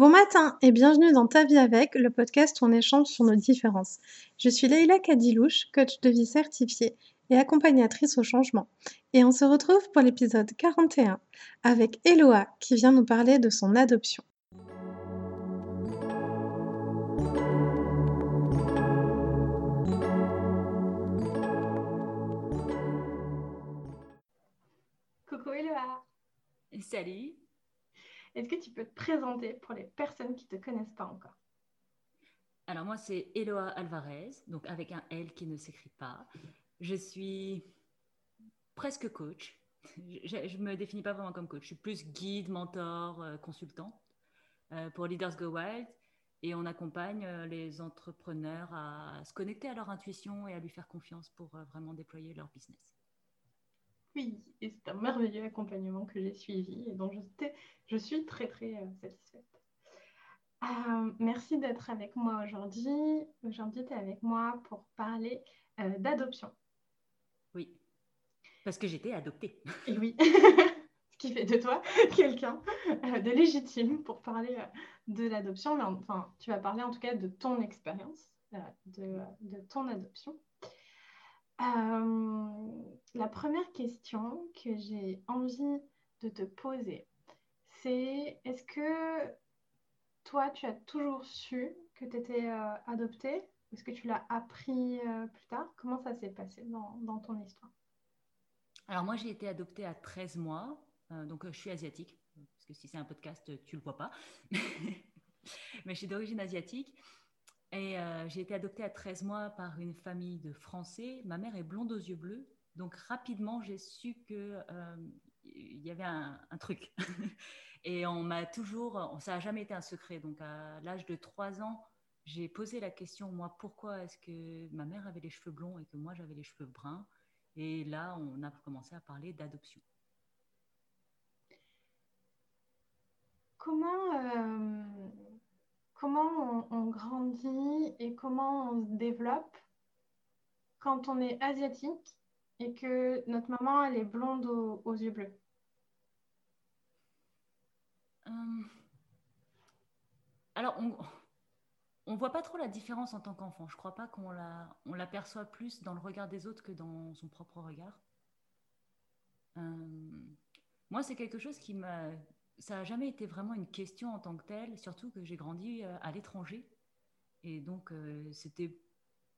Bon matin et bienvenue dans Ta vie avec, le podcast où on échange sur nos différences. Je suis Leïla Kadilouche, coach de vie certifiée et accompagnatrice au changement. Et on se retrouve pour l'épisode 41 avec Eloa qui vient nous parler de son adoption. Coucou Eloa Salut est-ce que tu peux te présenter pour les personnes qui ne te connaissent pas encore? Alors moi, c'est Eloa Alvarez, donc avec un L qui ne s'écrit pas. Je suis presque coach. Je ne me définis pas vraiment comme coach. Je suis plus guide, mentor, euh, consultant euh, pour Leaders Go Wild. Et on accompagne euh, les entrepreneurs à se connecter à leur intuition et à lui faire confiance pour vraiment déployer leur business. Oui, et c'est un merveilleux accompagnement que j'ai suivi et dont je, je suis très très euh, satisfaite. Euh, merci d'être avec moi aujourd'hui. Aujourd'hui, tu es avec moi pour parler euh, d'adoption. Oui, parce que j'étais adoptée. Et oui, ce qui fait de toi quelqu'un de légitime pour parler de l'adoption. Enfin, tu vas parler en tout cas de ton expérience, de, de ton adoption. Euh, la première question que j'ai envie de te poser, c'est est-ce que toi, tu as toujours su que tu étais euh, adoptée Est-ce que tu l'as appris euh, plus tard? Comment ça s'est passé dans, ton histoire? Alors moi, j'ai été adoptée à 13 mois, donc je suis asiatique, parce que si c'est un podcast, tu ne le vois pas. Mais je suis d'origine asiatique. Et euh, j'ai été adoptée à 13 mois par une famille de Français. Ma mère est blonde aux yeux bleus. Donc rapidement, j'ai su qu'il euh, y avait un, truc. et on m'a toujours, ça n'a jamais été un secret. Donc à l'âge de 3 ans, j'ai posé la question, moi, pourquoi est-ce que ma mère avait les cheveux blonds et que moi j'avais les cheveux bruns? Et là, on a commencé à parler d'adoption. Comment... Euh, comment on, grandit et comment on se développe quand on est asiatique et que notre maman, elle est blonde aux, yeux bleus euh, Alors, on ne voit pas trop la différence en tant qu'enfant. Je ne crois pas qu'on on l'aperçoit plus dans le regard des autres que dans son propre regard. Euh, moi, c'est quelque chose qui m'a ça n'a jamais été vraiment une question en tant que telle, surtout que j'ai grandi euh, à l'étranger. Et donc, euh, c'était.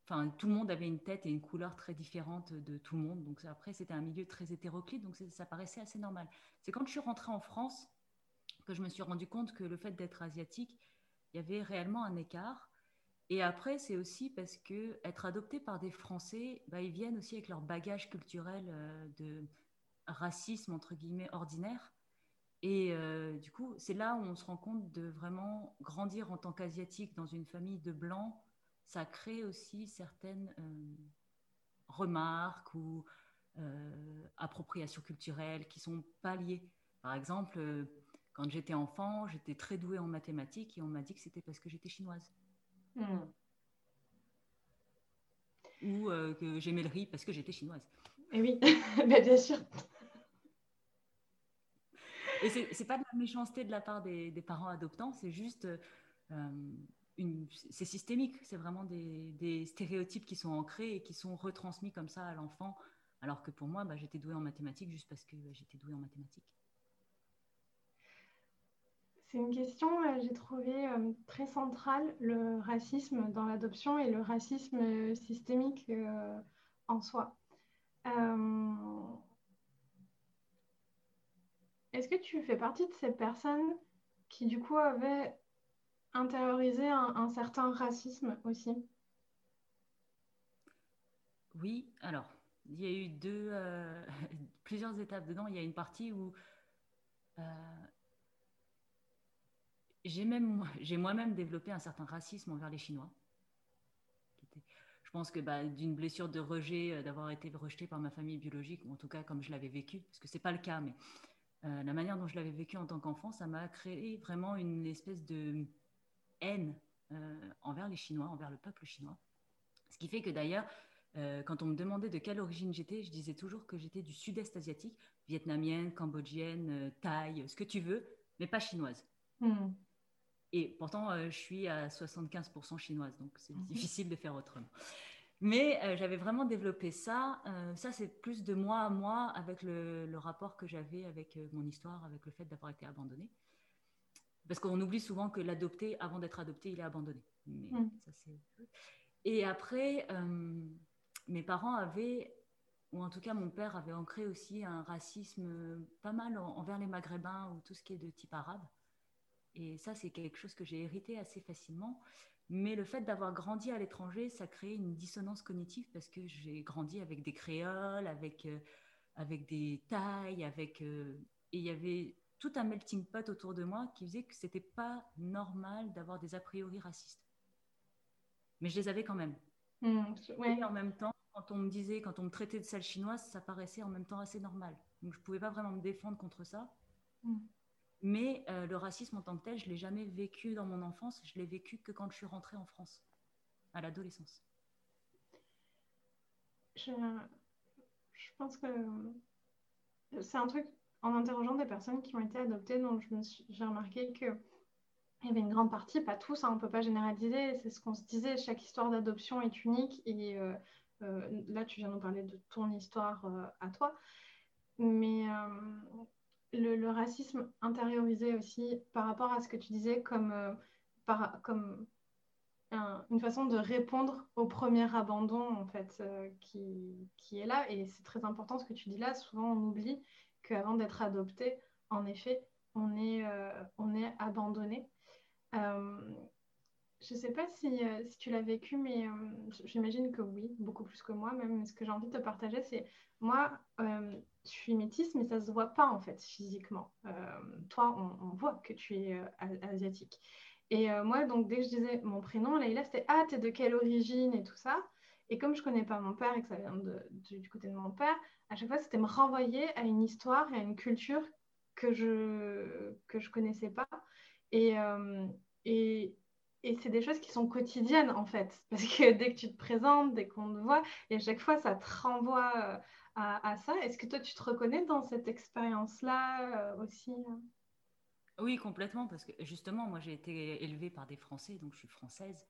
Enfin, tout le monde avait une tête et une couleur très différente de tout le monde. Donc, après, c'était un milieu très hétéroclite, donc ça paraissait assez normal. C'est quand je suis rentrée en France que je me suis rendu compte que le fait d'être asiatique, il y avait réellement un écart. Et après, c'est aussi parce que être adopté par des Français, bah, ils viennent aussi avec leur bagage culturel euh, de racisme, entre guillemets, ordinaire. Et euh, du coup, c'est là où on se rend compte de vraiment grandir en tant qu'asiatique dans une famille de blancs. Ça crée aussi certaines euh, remarques ou euh, appropriations culturelles qui sont pas liées. Par exemple, quand j'étais enfant, j'étais très douée en mathématiques et on m'a dit que c'était parce que j'étais chinoise. Hmm. Ou que j'aimais le riz parce que j'étais chinoise. Et eh oui, bien sûr. Et c'est pas de la méchanceté de la part des, parents adoptants, c'est juste. Euh, c'est systémique, c'est vraiment des, stéréotypes qui sont ancrés et qui sont retransmis comme ça à l'enfant, alors que pour moi, bah, j'étais douée en mathématiques juste parce que j'étais douée en mathématiques. C'est une question, euh, j'ai trouvé euh, très centrale, le racisme dans l'adoption et le racisme systémique en soi. Est-ce que tu fais partie de ces personnes qui, du coup, avaient intériorisé un, certain racisme aussi? Oui, alors, il y a eu euh, plusieurs étapes dedans. Il y a une partie où euh, j'ai moi-même développé un certain racisme envers les Chinois. Je pense que bah, d'une blessure de rejet, euh, d'avoir été rejeté par ma famille biologique, ou en tout cas comme je l'avais vécu, parce que c'est pas le cas, mais euh, la manière dont je l'avais vécu en tant qu'enfant, ça m'a créé vraiment une espèce de haine euh, envers les Chinois, envers le peuple chinois. Ce qui fait que d'ailleurs, euh, quand on me demandait de quelle origine j'étais, je disais toujours que j'étais du sud-est asiatique, vietnamienne, cambodgienne, thaï, ce que tu veux, mais pas chinoise. Hmm. Et pourtant, je suis à 75% chinoise, donc c'est mhm. difficile de faire autrement. Mais j'avais vraiment développé ça. ça, c'est plus de moi à moi avec le, le rapport que j'avais avec mon histoire, avec le fait d'avoir été abandonnée. Parce qu'on oublie souvent que l'adopté, avant d'être adopté, il est abandonné. Mm. Et après, euh, mes parents avaient, ou en tout cas mon père avait ancré aussi un racisme pas mal envers les Maghrébins ou tout ce qui est de type arabe. Et ça, c'est quelque chose que j'ai hérité assez facilement. Mais le fait d'avoir grandi à l'étranger, ça crée une dissonance cognitive parce que j'ai grandi avec des créoles, avec, euh, avec des tailles, avec... Euh, et il y avait tout un melting pot autour de moi qui faisait que c'était pas normal d'avoir des a priori racistes. Mais je les avais quand même. Mmh, Et en même temps, quand on me disait, quand on me traitait de sale chinoise, ça paraissait en même temps assez normal. Donc je pouvais pas vraiment me défendre contre ça. Mmh. Mais euh, le racisme en tant que tel, je l'ai jamais vécu dans mon enfance. Je l'ai vécu que quand je suis rentrée en France, à l'adolescence. Je, pense que c'est un truc en interrogeant des personnes qui ont été adoptées, donc j'ai remarqué qu'il y avait une grande partie, pas tous, hein, on ne peut pas généraliser, c'est ce qu'on se disait, chaque histoire d'adoption est unique. Et euh, euh, là, tu viens nous parler de ton histoire à toi. Mais le, racisme intériorisé aussi par rapport à ce que tu disais comme, par, comme une façon de répondre au premier abandon en fait qui, qui, est là et c'est très important ce que tu dis là souvent on oublie qu'avant d'être adopté, en effet, on est, euh, on est abandonné. Euh, je ne sais pas si, euh, si tu l'as vécu, mais j'imagine que oui, beaucoup plus que moi. Même ce que j'ai envie de te partager, c'est moi, je suis métisse, mais ça ne se voit pas en fait physiquement. toi, on, voit que tu es asiatique. Et moi, donc, dès que je disais mon prénom, Leïla, c'était Ah, t'es de quelle origine et tout ça. Et comme je ne connais pas mon père et que ça vient du côté de mon père, à chaque fois, c'était me renvoyer à une histoire et à une culture que je que je connaissais pas. Et, euh, et, et c'est des choses qui sont quotidiennes, en fait. Parce que dès que tu te présentes, dès qu'on te voit, et à chaque fois, ça te renvoie euh, à, ça. Est-ce que toi, tu te reconnais dans cette expérience-là euh, aussi hein? Oui, complètement. Parce que justement, moi, j'ai été élevée par des Français, donc je suis française.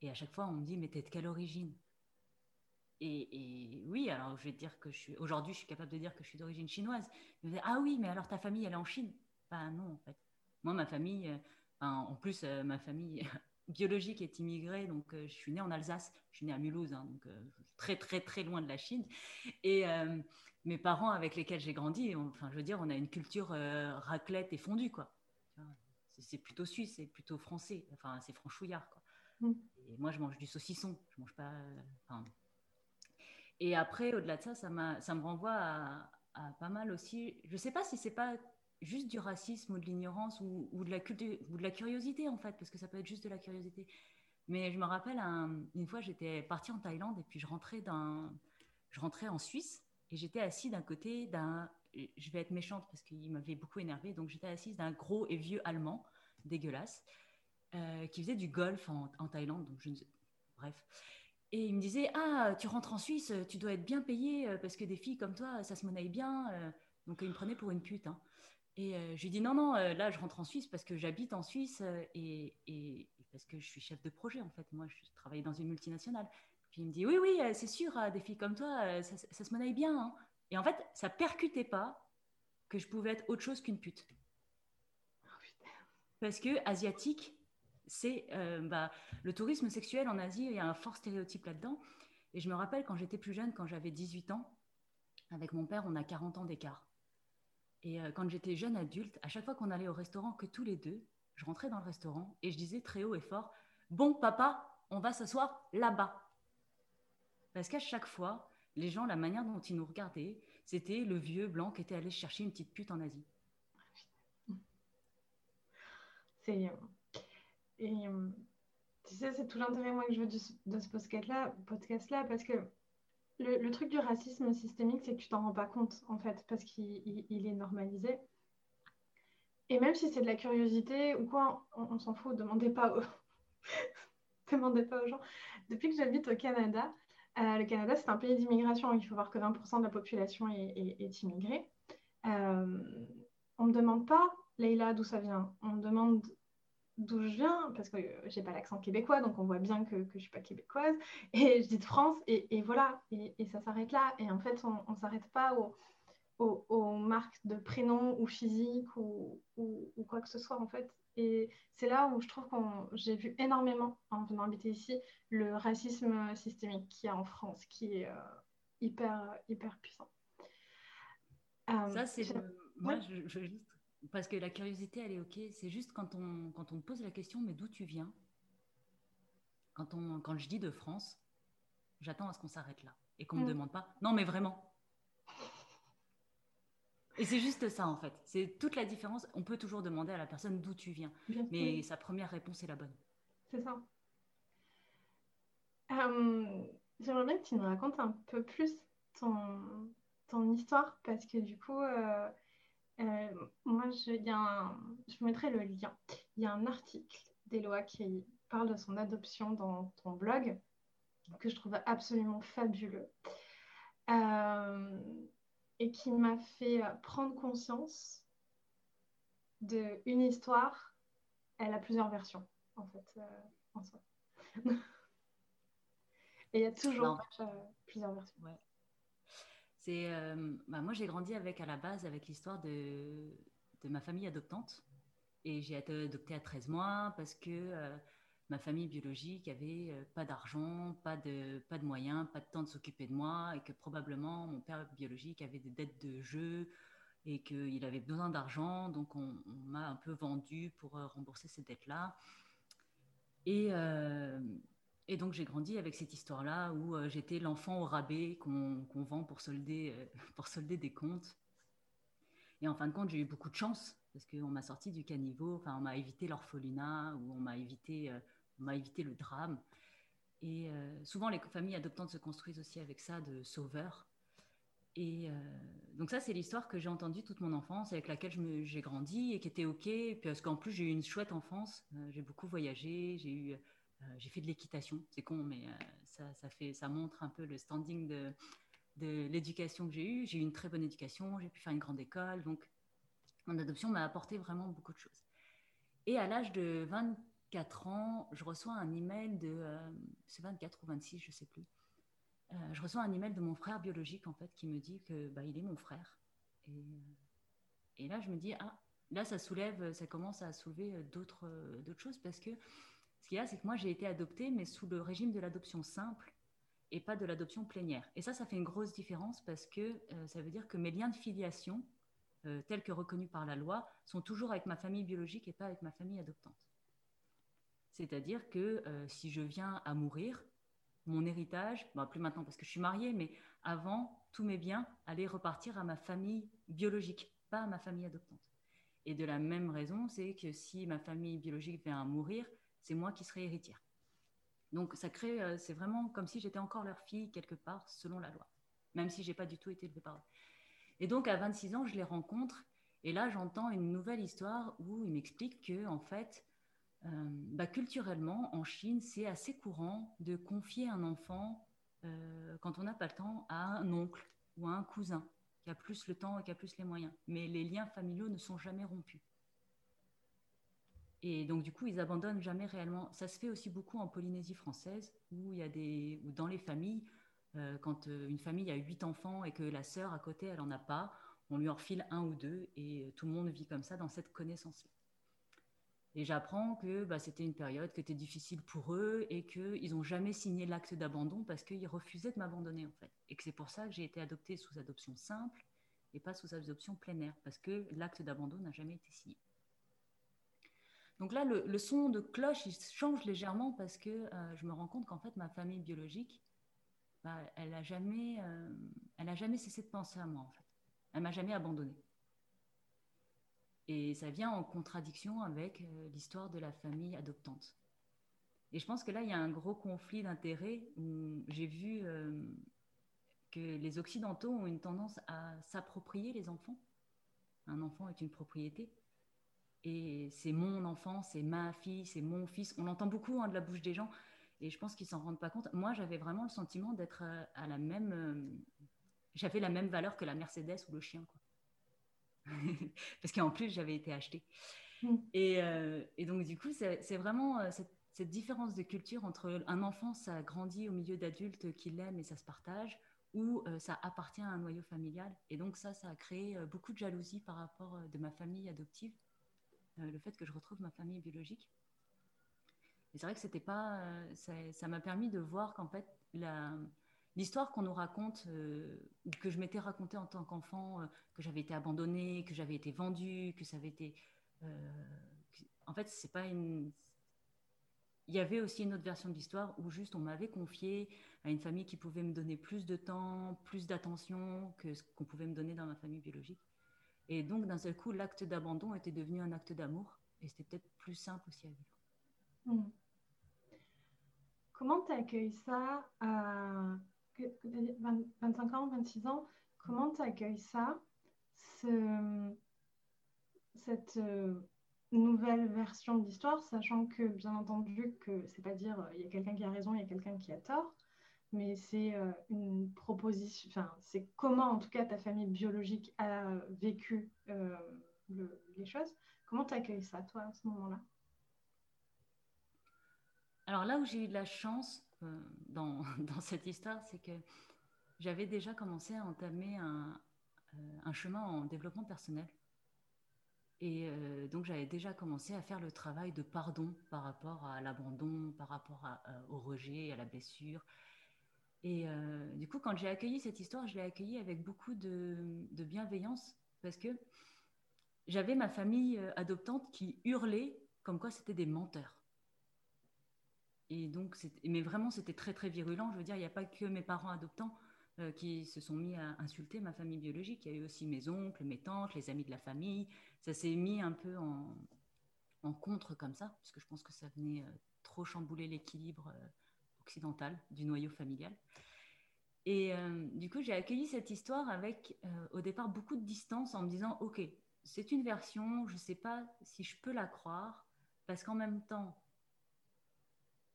Et à chaque fois, on me dit, mais t'es de quelle origine? Et, oui, alors je vais dire que je suis. Aujourd'hui, je suis capable de dire que je suis d'origine chinoise. ah oui, mais alors ta famille, elle est en Chine? Ben non, en fait. Moi, ma famille, euh, en plus, euh, ma famille biologique est immigrée, donc euh, je suis née en Alsace, je suis née à Mulhouse, hein, donc très, très, très loin de la Chine. Et mes parents avec lesquels j'ai grandi, enfin, je veux dire, on a une culture raclette et fondue, quoi. C'est plutôt suisse, c'est plutôt français, enfin, c'est franchouillard, quoi. Mmh. Et moi, je mange du saucisson, je mange pas. Et après, au-delà de ça, ça, ça me renvoie à, pas mal aussi. Je ne sais pas si c'est pas juste du racisme ou de l'ignorance ou, de la curiosité, en fait, parce que ça peut être juste de la curiosité. Mais je me rappelle, une fois, j'étais partie en Thaïlande et puis je rentrais, je rentrais en Suisse et j'étais assise d'un côté d'un. Je vais être méchante parce qu'il m'avait beaucoup énervé. Donc j'étais assise d'un gros et vieux Allemand, dégueulasse, euh, qui faisait du golf en, Thaïlande. Donc je, bref. Et il me disait Ah, tu rentres en Suisse, tu dois être bien payé euh, parce que des filles comme toi, ça se monnaie bien. Euh. Donc il me prenait pour une pute. Hein. Et euh, je lui dis Non, non, là, je rentre en Suisse parce que j'habite en Suisse et, et, parce que je suis chef de projet, en fait. Moi, je travaille dans une multinationale. Puis il me dit Oui, oui, c'est sûr, des filles comme toi, ça, se monnaie bien. Hein. Et en fait, ça percutait pas que je pouvais être autre chose qu'une pute. Oh, parce que asiatique, c'est euh, bah, le tourisme sexuel en Asie, il y a un fort stéréotype là-dedans. Et je me rappelle quand j'étais plus jeune, quand j'avais 18 ans, avec mon père, on a 40 ans d'écart. Et euh, quand j'étais jeune adulte, à chaque fois qu'on allait au restaurant, que tous les deux, je rentrais dans le restaurant et je disais très haut et fort Bon, papa, on va s'asseoir là-bas. Parce qu'à chaque fois, les gens, la manière dont ils nous regardaient, c'était le vieux blanc qui était allé chercher une petite pute en Asie. C'est et euh, tu sais, c'est tout l'intérêt moi que je veux de, ce podcast-là, podcast -là, parce que le, truc du racisme systémique, c'est que tu t'en rends pas compte, en fait, parce qu'il est normalisé. Et même si c'est de la curiosité ou quoi, on, s'en fout, demandez pas aux... demandez pas aux gens. Depuis que j'habite au Canada, euh, le Canada, c'est un pays d'immigration. Il faut voir que 20% de la population est, immigrée. Euh, on ne demande pas, Leïla, d'où ça vient. On demande d'où je viens, parce que j'ai pas l'accent québécois, donc on voit bien que, que je suis pas québécoise, et je dis de France, et, voilà, et, ça s'arrête là. Et en fait, on ne s'arrête pas aux, aux, marques de prénom ou physique ou, ou, quoi que ce soit, en fait. Et c'est là où je trouve que j'ai vu énormément, en venant habiter ici, le racisme systémique qu'il y a en France, qui est euh, hyper, hyper puissant. Euh, ça, c'est... Moi, je, je, juste parce que la curiosité, elle est OK. C'est juste quand on, quand on pose la question, mais d'où tu viens? Quand, on, quand je dis de France, j'attends à ce qu'on s'arrête là et qu'on ne me mm. demande pas, non, mais vraiment. Et c'est juste ça, en fait. C'est toute la différence. On peut toujours demander à la personne d'où tu viens. mais sa première réponse est la bonne. C'est ça. Euh, j'aimerais bien que tu nous racontes un peu plus ton, ton histoire parce que du coup, euh, euh, moi, je, y je vous mettrai le lien. Il y a un article d'Eloa qui parle de son adoption dans ton blog que je trouve absolument fabuleux euh, et qui m'a fait prendre conscience d'une histoire. Elle a plusieurs versions, en fait, euh, en soi. et il y a toujours plusieurs versions. Ouais. Euh, bah, moi, j'ai grandi avec à la base avec l'histoire de, de ma famille adoptante. Et j'ai été adoptée à 13 mois parce que euh, ma famille biologique avait euh, pas d'argent, pas de, pas de moyens, pas de temps de s'occuper de moi et que probablement mon père biologique avait des dettes de jeu et qu'il avait besoin d'argent. Donc on, m'a un peu vendu pour rembourser ces dettes-là. Et, et donc j'ai grandi avec cette histoire-là où euh, j'étais l'enfant au rabais qu'on vend pour solder, euh, pour solder des comptes. Et en fin de compte, j'ai eu beaucoup de chance parce qu'on m'a sorti du caniveau, on m'a évité l'orphelinat ou on m'a évité, euh, évité le drame. Et souvent les familles adoptantes se construisent aussi avec ça de sauveurs. Et donc ça, c'est l'histoire que j'ai entendue toute mon enfance, avec laquelle j'ai grandi et qui était OK. Parce qu'en plus, j'ai eu une chouette enfance. j'ai beaucoup voyagé, j'ai eu euh, j'ai fait de l'équitation, c'est con, mais euh, ça, ça, montre un peu le standing de, l'éducation que j'ai eue. J'ai eu une très bonne éducation, j'ai pu faire une grande école, donc mon adoption m'a apporté vraiment beaucoup de choses. Et à l'âge de 24 ans, je reçois un email de, euh, c'est 24 ou 26, je sais plus. je reçois un email de mon frère biologique en fait qui me dit que bah, est mon frère. Et, et là, je me dis ah, là ça soulève, ça commence à soulever d'autres d'autres choses parce que ce qu'il y a, c'est que moi, j'ai été adoptée, mais sous le régime de l'adoption simple et pas de l'adoption plénière. Et ça, ça fait une grosse différence parce que euh, ça veut dire que mes liens de filiation, euh, tels que reconnus par la loi, sont toujours avec ma famille biologique et pas avec ma famille adoptante. C'est-à-dire que euh, si je viens à mourir, mon héritage, bon, plus maintenant parce que je suis mariée, mais avant, tous mes biens allaient repartir à ma famille biologique, pas à ma famille adoptante. Et de la même raison, c'est que si ma famille biologique vient à mourir, c'est moi qui serai héritière. Donc ça crée, euh, c'est vraiment comme si j'étais encore leur fille quelque part selon la loi, même si j'ai pas du tout été élevée par eux. Et donc à 26 ans, je les rencontre et là j'entends une nouvelle histoire où ils m'expliquent que en fait, euh, bah, culturellement en Chine, c'est assez courant de confier un enfant euh, quand on n'a pas le temps à un oncle ou à un cousin qui a plus le temps et qui a plus les moyens. Mais les liens familiaux ne sont jamais rompus. Et donc, du coup, ils abandonnent jamais réellement. Ça se fait aussi beaucoup en Polynésie française, où il y a des, où dans les familles, euh, quand euh, une famille a huit enfants et que la sœur à côté, elle en a pas, on lui en refile un ou deux, et tout le monde vit comme ça dans cette connaissance-là. Et j'apprends que bah, c'était une période qui était difficile pour eux et qu'ils n'ont jamais signé l'acte d'abandon parce qu'ils refusaient de m'abandonner en fait. Et que c'est pour ça que j'ai été adoptée sous adoption simple et pas sous adoption plein parce que l'acte d'abandon n'a jamais été signé. Donc là, le, son de cloche, il change légèrement parce que euh, je me rends compte qu'en fait, ma famille biologique, bah, elle n'a jamais, euh, jamais cessé de penser à moi, en fait. Elle m'a jamais abandonnée. Et ça vient en contradiction avec euh, l'histoire de la famille adoptante. Et je pense que là, il y a un gros conflit d'intérêts où j'ai vu que les Occidentaux ont une tendance à s'approprier les enfants. Un enfant est une propriété et c'est mon enfant, c'est ma fille, c'est mon fils. On entend beaucoup hein, de la bouche des gens et je pense qu'ils s'en rendent pas compte. Moi, j'avais vraiment le sentiment d'être euh, à, la même. Euh, j'avais la même valeur que la Mercedes ou le chien, quoi. Parce qu'en plus, j'avais été achetée. Mm. Et, donc, du coup, c'est vraiment cette, cette, différence de culture entre un enfant, ça grandit au milieu d'adultes qui l'aiment et ça se partage, ou ça appartient à un noyau familial. Et donc, ça, ça a créé beaucoup de jalousie par rapport de ma famille adoptive, le fait que je retrouve ma famille biologique. Et c'est vrai que c'était pas. ça m'a permis de voir qu'en fait, l'histoire qu'on nous raconte, euh, que je m'étais racontée en tant qu'enfant, euh, que j'avais été abandonnée, que j'avais été vendue, que ça avait été. Euh, en fait, c'est pas une. Il y avait aussi une autre version de l'histoire où juste on m'avait confié à une famille qui pouvait me donner plus de temps, plus d'attention que ce qu'on pouvait me donner dans ma famille biologique. Et donc, d'un seul coup, l'acte d'abandon était devenu un acte d'amour. Et c'était peut-être plus simple aussi à vivre. Hmm. Comment tu accueilles ça 25 ans, 26 ans, comment tu accueilles ça, cette euh, nouvelle version de l'histoire, sachant que bien entendu que c'est pas dire il y a quelqu'un qui a raison, il y a quelqu'un qui a tort, mais c'est euh, une proposition, enfin c'est comment en tout cas ta famille biologique a vécu euh, les choses. Comment tu accueilles ça toi à ce moment-là? Alors là où j'ai eu de la chance, euh, dans, cette histoire, c'est que j'avais déjà commencé à entamer un, chemin en développement personnel. Et donc j'avais déjà commencé à faire le travail de pardon par rapport à l'abandon, par rapport au rejet, à la blessure. Et du coup, quand j'ai accueilli cette histoire, je l'ai accueillie avec beaucoup de, bienveillance parce que j'avais ma famille adoptante qui hurlait comme quoi c'était des menteurs. Et donc, mais vraiment, c'était très, très virulent. Je veux dire, il n'y a pas que mes parents adoptants euh, qui se sont mis à insulter ma famille biologique. Il y a eu aussi mes oncles, mes tantes, les amis de la famille. Ça s'est mis un peu en, contre comme ça, parce que je pense que ça venait euh, trop chambouler l'équilibre euh, occidental du noyau familial. Et du coup, j'ai accueilli cette histoire avec, au départ, beaucoup de distance en me disant, OK, c'est une version, je ne sais pas si je peux la croire, parce qu'en même temps,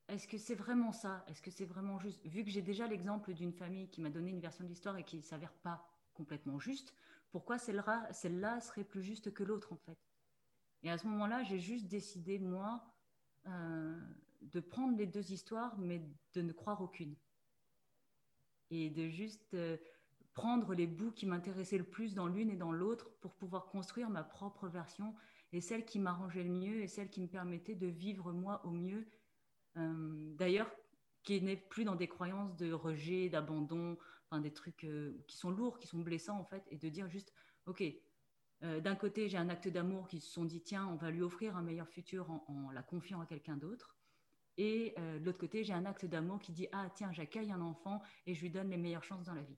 est-ce que c'est vraiment ça? Est-ce que c'est vraiment juste? Vu que j'ai déjà l'exemple d'une famille qui m'a donné une version de l'histoire et qui ne s'avère pas complètement juste, pourquoi celle-là serait plus juste que l'autre en fait? Et à ce moment-là, j'ai juste décidé, moi, euh, de prendre les deux histoires, mais de ne croire aucune. Et de juste euh, prendre les bouts qui m'intéressaient le plus dans l'une et dans l'autre pour pouvoir construire ma propre version et celle qui m'arrangeait le mieux et celle qui me permettait de vivre moi au mieux euh, d'ailleurs, qui n'est plus dans des croyances de rejet, d'abandon, enfin, des trucs euh, qui sont lourds, qui sont blessants en fait, et de dire juste, ok, d'un côté j'ai un acte d'amour qui se sont dit, tiens, on va lui offrir un meilleur futur en, la confiant à quelqu'un d'autre. Et de l'autre côté, j'ai un acte d'amour qui dit Ah, tiens, j'accueille un enfant et je lui donne les meilleures chances dans la vie.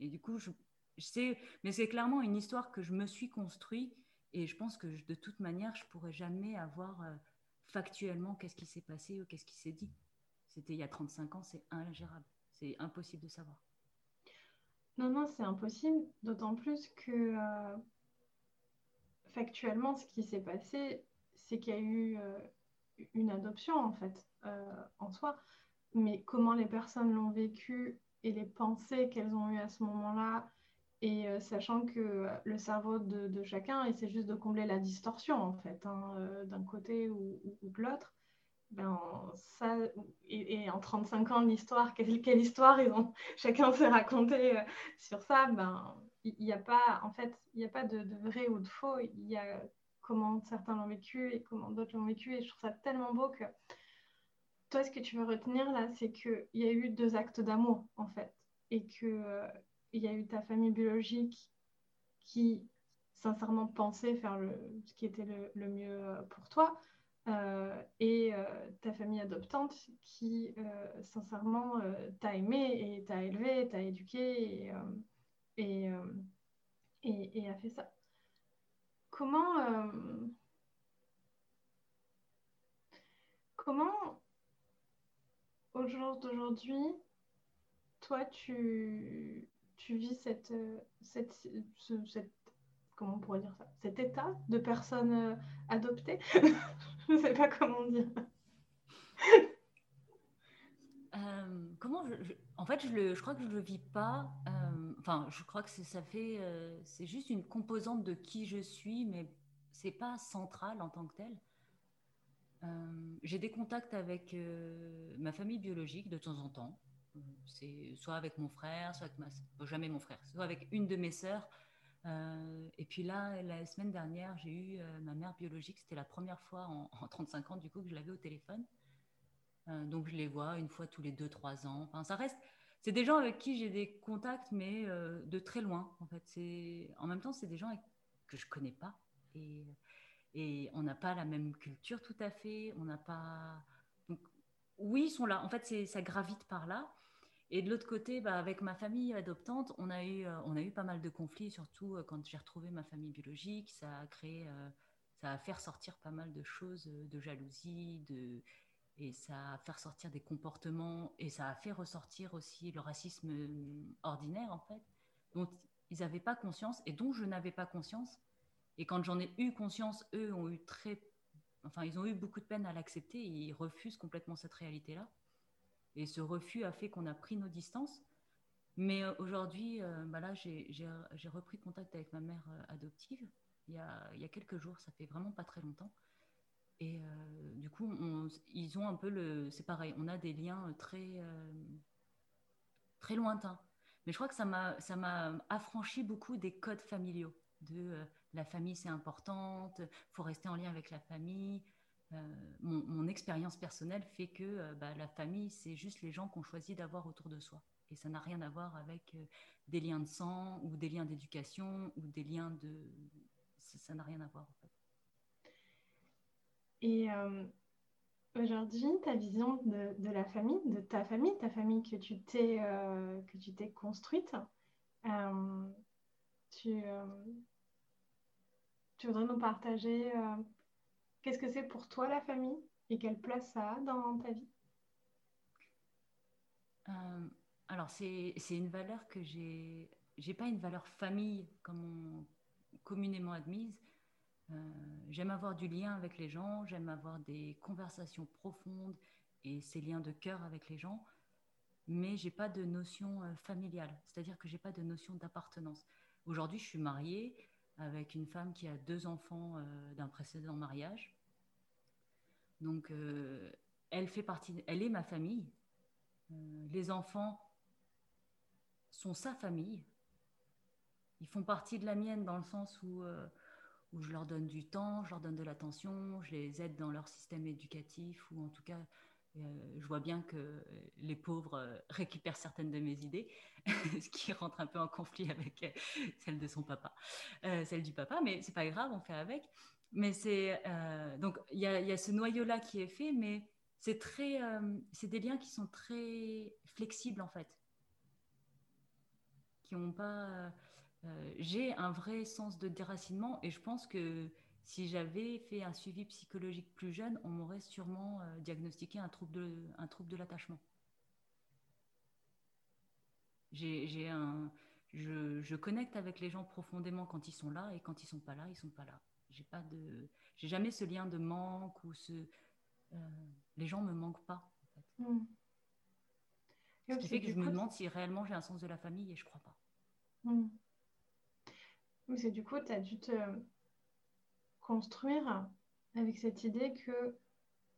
Et du coup, je, sais, mais c'est clairement une histoire que je me suis construite et je pense que de toute manière, je pourrais jamais avoir factuellement qu'est-ce qui s'est passé ou qu'est-ce qui s'est dit. C'était il y a 35 ans, c'est ingérable. C'est impossible de savoir. Non, non, c'est impossible, d'autant plus que euh, factuellement, ce qui s'est passé, c'est qu'il y a eu euh, une adoption, en fait, euh, en soi. Mais comment les personnes l'ont vécu et les pensées qu'elles ont eues à ce moment-là, et euh, sachant que euh, le cerveau de, chacun essaie juste de combler la distorsion, en fait, hein, d'un côté ou, de l'autre. Ben, ça, et, en 35 ans l'histoire, quelle, quelle, histoire ils ont, chacun s'est raconté sur ça, ben, il n'y a pas, en fait, il n'y a pas de, vrai ou de faux, il y a comment certains l'ont vécu et comment d'autres l'ont vécu, et je trouve ça tellement beau que toi, ce que tu veux retenir là, c'est qu'il y a eu deux actes d'amour, en fait, et que il y a eu ta famille biologique qui, sincèrement, pensait faire le, ce qui était le, mieux euh, pour toi, euh, et euh, ta famille adoptante qui, sincèrement, t'a aimé et t'a élevé, t'a éduqué et, a fait ça. Comment, comment au jour d'aujourd'hui, toi, tu, tu vis cette, euh, cette, comment on pourrait dire ça, cet état de personne euh, adoptée? Je ne sais pas comment dire. Euh, comment en fait, je, le, je crois que je ne le vis pas. Enfin, je crois que ça fait, c'est juste une composante de qui je suis, mais c'est pas central en tant que tel. j'ai des contacts avec ma famille biologique de temps en temps. C'est soit avec mon frère, soit avec ma, jamais mon frère, soit avec une de mes sœurs. et puis là, la semaine dernière, j'ai eu ma mère biologique. C'était la première fois en, en, 35 ans du coup que je l'avais au téléphone. donc je les vois une fois tous les 2-3 ans. Enfin, ça reste c'est des gens avec qui j'ai des contacts, mais euh, de très loin. En fait, c'est en même temps, c'est des gens que je connais pas et, et on n'a pas la même culture tout à fait. On n'a pas. Donc, oui, ils sont là. En fait, c'est ça gravite par là. Et de l'autre côté, bah, avec ma famille adoptante, on a eu, euh, on a eu pas mal de conflits, surtout euh, quand j'ai retrouvé ma famille biologique. Ça a créé, ça a fait ressortir pas mal de choses, de jalousie, de et ça a fait ressortir des comportements et ça a fait ressortir aussi le racisme euh, ordinaire en fait dont ils n'avaient pas conscience et dont je n'avais pas conscience. Et quand j'en ai eu conscience eux ont eu très enfin ils ont eu beaucoup de peine à l'accepter ils refusent complètement cette réalité là et ce refus a fait qu'on a pris nos distances. Mais euh, aujourd'hui euh, bah là j'ai repris contact avec ma mère adoptive il y a quelques jours ça fait vraiment pas très longtemps et euh, du coup, ils ont un peu le. C'est pareil, on a des liens très, euh, très lointains. Mais je crois que ça m'a affranchi beaucoup des codes familiaux. De euh, la famille, c'est importante, il faut rester en lien avec la famille. mon, expérience personnelle fait que bah, la famille, c'est juste les gens qu'on choisit d'avoir autour de soi. Et ça n'a rien à voir avec des liens de sang ou des liens d'éducation ou des liens de. Ça n'a rien à voir. Et euh, aujourd'hui, ta vision de, la famille, de ta famille, ta famille que tu t'es euh, que tu t'es construite, euh, tu, tu voudrais nous partager qu'est-ce que c'est pour toi la famille et quelle place ça a dans ta vie? Alors, c'est une valeur que j'ai. J'ai pas une valeur famille comme communément admise. Euh, j'aime avoir du lien avec les gens, j'aime avoir des conversations profondes et ces liens de cœur avec les gens, mais j'ai pas de notion euh, familiale, c'est-à-dire que j'ai pas de notion d'appartenance. Aujourd'hui, je suis mariée avec une femme qui a deux enfants euh, d'un précédent mariage. Donc, elle fait partie, elle est ma famille. les enfants sont sa famille. Ils font partie de la mienne dans le sens où où je leur donne du temps, je leur donne de l'attention, je les aide dans leur système éducatif, ou en tout cas, euh, je vois bien que les pauvres euh, récupèrent certaines de mes idées, ce qui rentre un peu en conflit avec euh, celle de son papa, celle du papa, mais c'est pas grave, on fait avec. Mais c'est donc il y, y, a ce noyau-là qui est fait, mais c'est très, c'est des liens qui sont très flexibles en fait, qui n'ont pas euh, j'ai un vrai sens de déracinement et je pense que si j'avais fait un suivi psychologique plus jeune, on m'aurait sûrement euh, diagnostiqué un trouble de, un trouble de l'attachement. J'ai un, je, je, connecte avec les gens profondément quand ils sont là et quand ils sont pas là, ils sont pas là. J'ai pas de, j'ai jamais ce lien de manque ou ce, euh, les gens me manquent pas. En fait. Hmm. Ce qui fait que je me demande si réellement j'ai un sens de la famille et je crois pas. Hmm. Parce que du coup, tu as dû te construire avec cette idée que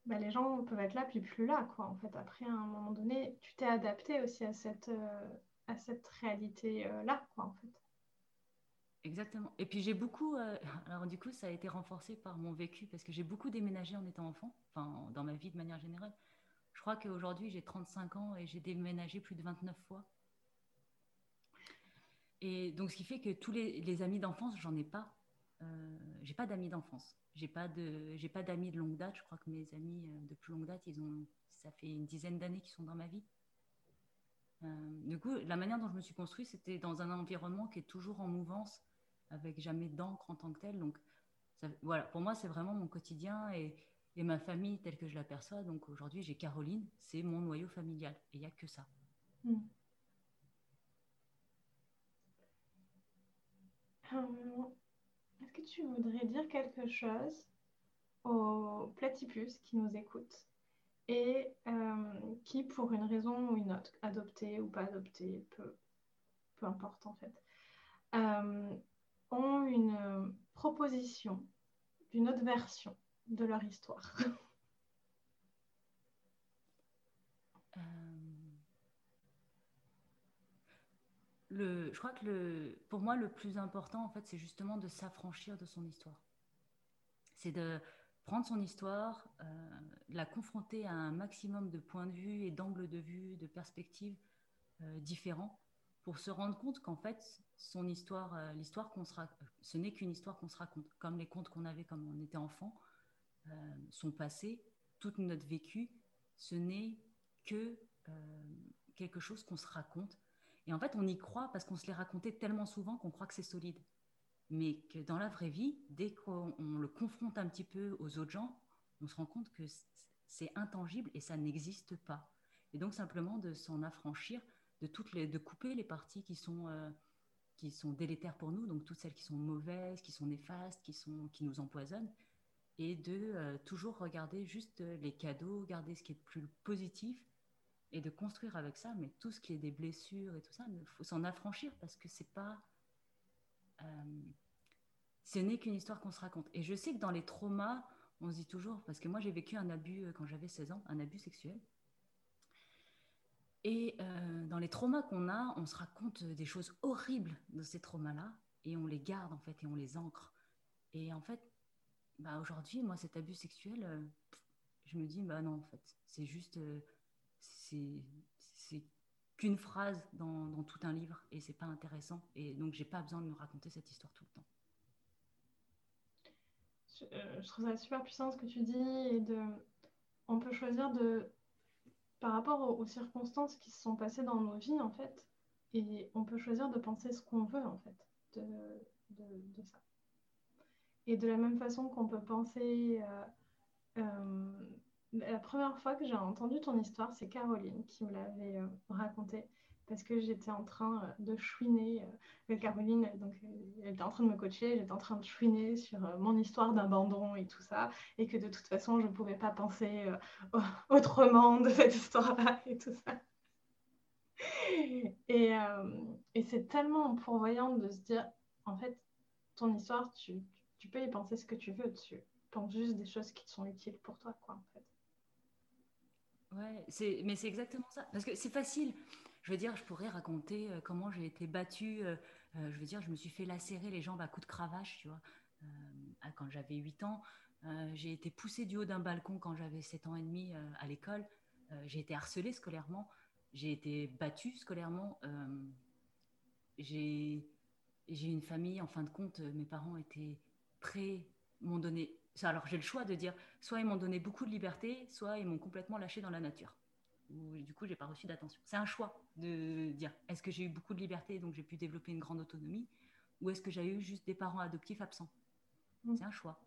bah, les gens peuvent être là puis plus là. Quoi. En fait, après, à un moment donné, tu t'es adapté aussi à cette, euh, à cette réalité-là. quoi, en fait. Exactement. Et puis j'ai beaucoup, euh, alors du coup, ça a été renforcé par mon vécu parce que j'ai beaucoup déménagé en étant enfant, enfin dans ma vie de manière générale. Je crois qu'aujourd'hui j'ai 35 ans et j'ai déménagé plus de 29 fois. Et donc, ce qui fait que tous les, amis d'enfance, j'en ai pas. Euh, j'ai pas d'amis d'enfance. J'ai pas de, j'ai pas d'amis de longue date. Je crois que mes amis euh, de plus longue date, ils ont, ça fait une dizaine d'années qu'ils sont dans ma vie. Euh, du coup, la manière dont je me suis construit, c'était dans un environnement qui est toujours en mouvance, avec jamais d'encre en tant que tel. Donc, voilà, pour moi, c'est vraiment mon quotidien et, et, ma famille telle que je l'aperçois. Donc, aujourd'hui, j'ai Caroline, c'est mon noyau familial, et il n'y a que ça. Mm. Euh, est-ce que tu voudrais dire quelque chose aux platypus qui nous écoutent et euh, qui, pour une raison ou une autre, adoptés ou pas adoptés, peu, peu importe en fait, euh, ont une proposition d'une autre version de leur histoire euh, Je crois que pour moi, le plus important, en fait, c'est justement de s'affranchir de son histoire. C'est de prendre son histoire, euh, la confronter à un maximum de points de vue et d'angles de vue, de perspectives euh, différents, pour se rendre compte qu'en fait, son histoire, euh, qu'on ce n'est qu'une histoire qu'on se raconte, comme les contes qu'on avait quand on était enfant, son passé, toute notre vécu, ce n'est que quelque chose qu'on se raconte. Et en fait, on y croit parce qu'on se l'est raconté tellement souvent qu'on croit que c'est solide mais que dans la vraie vie, dès qu'on le confronte un petit peu aux autres gens, on se rend compte que c'est intangible et ça n'existe pas. Et donc simplement de s'en affranchir, de, toutes les, de couper les parties qui sont, euh, qui sont délétères pour nous, donc toutes celles qui sont mauvaises, qui sont néfastes, qui, sont, qui nous empoisonnent, et de euh, toujours regarder juste les cadeaux, regarder ce qui est le plus positif, et de construire avec ça, mais tout ce qui est des blessures et tout ça, il faut s'en affranchir parce que c'est pas euh, ce n'est qu'une histoire qu'on se raconte. Et je sais que dans les traumas, on se dit toujours, parce que moi j'ai vécu un abus euh, quand j'avais 16 ans, un abus sexuel. Et euh, dans les traumas qu'on a, on se raconte des choses horribles de ces traumas-là, et on les garde en fait, et on les ancre. Et en fait, bah, aujourd'hui, moi cet abus sexuel, je me dis, bah non, en fait, c'est juste, c'est qu'une phrase dans, tout un livre et c'est pas intéressant. Et donc, j'ai pas besoin de me raconter cette histoire tout le temps. Je, euh, trouve ça super puissant ce que tu dis et de, on peut choisir de, par rapport aux, circonstances qui se sont passées dans nos vies en fait, et on peut choisir de penser ce qu'on veut en fait de, de, ça. Et de la même façon qu'on peut penser euh, euh, la première fois que j'ai entendu ton histoire, c'est Caroline qui me l'avait euh, raconté parce que j'étais en train euh, de chouiner. Euh, Caroline, donc, elle était en train de me coacher, j'étais en train de chouiner sur mon histoire d'abandon et tout ça, et que de toute façon, je ne pouvais pas penser autrement de cette histoire-là et tout ça. Et, c'est tellement pourvoyant de se dire, en fait, ton histoire, tu, tu peux y penser ce que tu veux dessus. Pense juste des choses qui sont utiles pour toi, quoi, en fait. Ouais, mais c'est exactement ça. Parce que c'est facile. Je veux dire, je pourrais raconter euh, comment j'ai été battue. Euh, euh, je veux dire, je me suis fait lacérer les jambes à coups de cravache, tu vois, quand j'avais 8 ans. j'ai été poussée du haut d'un balcon quand j'avais 7 ans et demi à l'école. j'ai été harcelée scolairement. J'ai été battue scolairement. j'ai, j'ai une famille, en fin de compte, mes parents étaient prêts, m'ont donné alors j'ai le choix de dire soit ils m'ont donné beaucoup de liberté, soit ils m'ont complètement lâché dans la nature. Ou du coup, j'ai pas reçu d'attention. C'est un choix de dire est-ce que j'ai eu beaucoup de liberté donc j'ai pu développer une grande autonomie, ou est-ce que j'ai eu juste des parents adoptifs absents? Mm. C'est un choix.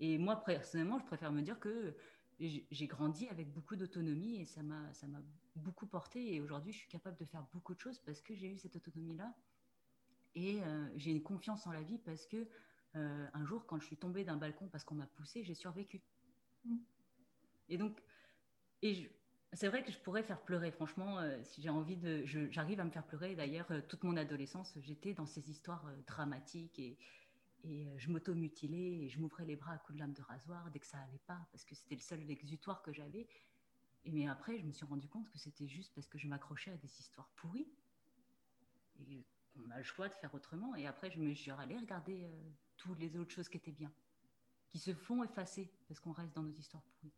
Et moi, personnellement, je préfère me dire que j'ai grandi avec beaucoup d'autonomie et ça m'a ça m'a beaucoup porté. Et aujourd'hui, je suis capable de faire beaucoup de choses parce que j'ai eu cette autonomie-là. Et euh, j'ai une confiance en la vie parce que euh, un jour, quand je suis tombée d'un balcon parce qu'on m'a poussée, j'ai survécu. Mm. Et donc, et c'est vrai que je pourrais faire pleurer, franchement, euh, si j'ai envie de. J'arrive à me faire pleurer. D'ailleurs, euh, toute mon adolescence, j'étais dans ces histoires dramatiques et, et je m'auto-mutilais et je m'ouvrais les bras à coups de lame de rasoir dès que ça allait pas parce que c'était le seul exutoire que j'avais. Et mais après, je me suis rendu compte que c'était juste parce que je m'accrochais à des histoires pourries et qu'on a le choix de faire autrement. Et après, je me suis allée regarder toutes les autres choses qui étaient bien, qui se font effacer parce qu'on reste dans nos histoires pourries.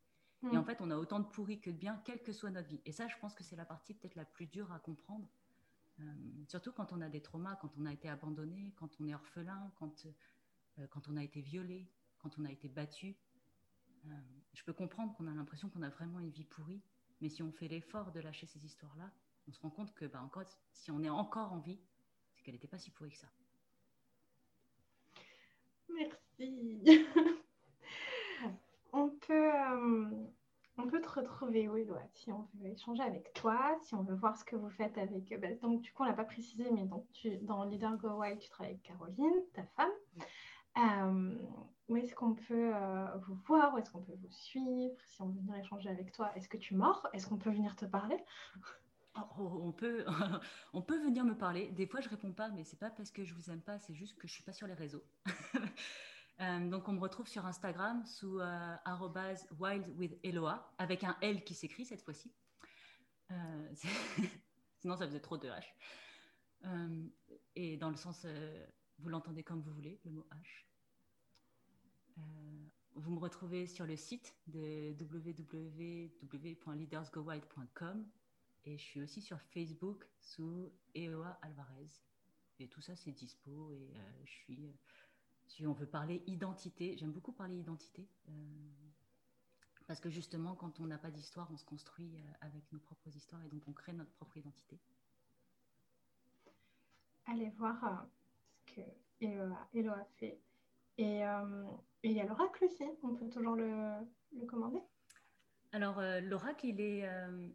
Et en mm. fait, on a autant de pourris que de bien, quelle que soit notre vie. Et ça, je pense que c'est la partie peut-être la plus dure à comprendre, euh, surtout quand on a des traumas, quand on a été abandonné, quand on est orphelin, quand, euh, quand on a été violé, quand on a été battu. Euh, je peux comprendre qu'on a l'impression qu'on a vraiment une vie pourrie, mais si on fait l'effort de lâcher ces histoires-là, on se rend compte que bah, encore, si on est encore en vie, c'est qu'elle n'était pas si pourrie que ça. Merci. on, peut, euh, on peut te retrouver où, Edouard, si on veut échanger avec toi, si on veut voir ce que vous faites avec. Euh, bah, donc, du coup, on ne l'a pas précisé, mais donc, dans Leader Go Wild, tu travailles avec Caroline, ta femme. Euh, où est-ce qu'on peut vous voir Où est-ce qu'on peut vous suivre? Si on veut venir échanger avec toi, est-ce que tu mords Est-ce qu'on peut venir te parler? Oh, on, peut, on peut venir me parler. Des fois, je réponds pas, mais c'est pas parce que je vous aime pas, c'est juste que je suis pas sur les réseaux. Euh, donc, on me retrouve sur Instagram sous euh, wildwitheloa, avec un L qui s'écrit cette fois-ci. Euh, sinon, ça faisait trop de H. et dans le sens, vous l'entendez comme vous voulez, le mot H. vous me retrouvez sur le site de www.leadersgowide.com et je suis aussi sur Facebook sous Eoa Alvarez. Et tout ça, c'est dispo et je suis si on veut parler identité, j'aime beaucoup parler identité, euh, parce que justement, quand on n'a pas d'histoire, on se construit euh, avec nos propres histoires et donc on crée notre propre identité. Allez voir euh, ce que Elo a fait. Et il y a l'oracle aussi, on peut toujours le, commander. Alors, l'oracle, il, est,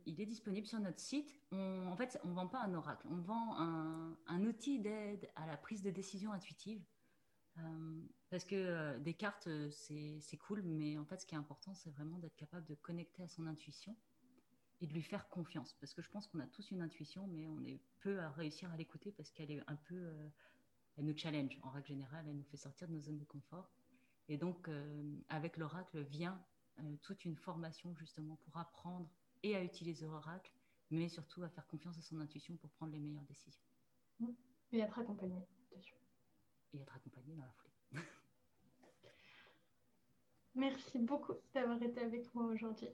il est disponible sur notre site. en fait, on ne vend pas un oracle, on vend un, outil d'aide à la prise de décision intuitive. Euh, parce que euh, des cartes, euh, c'est cool, mais en fait, ce qui est important, c'est vraiment d'être capable de connecter à son intuition et de lui faire confiance. Parce que je pense qu'on a tous une intuition, mais on est peu à réussir à l'écouter parce qu'elle est un peu. elle nous challenge en règle générale, elle nous fait sortir de nos zones de confort. Et donc, avec l'oracle vient toute une formation justement pour apprendre et à utiliser l'oracle, mais surtout à faire confiance à son intuition pour prendre les meilleures décisions. Et être accompagné et être accompagné dans la foulée. Merci beaucoup d'avoir été avec moi aujourd'hui.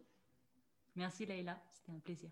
Merci Leïla, c'était un plaisir.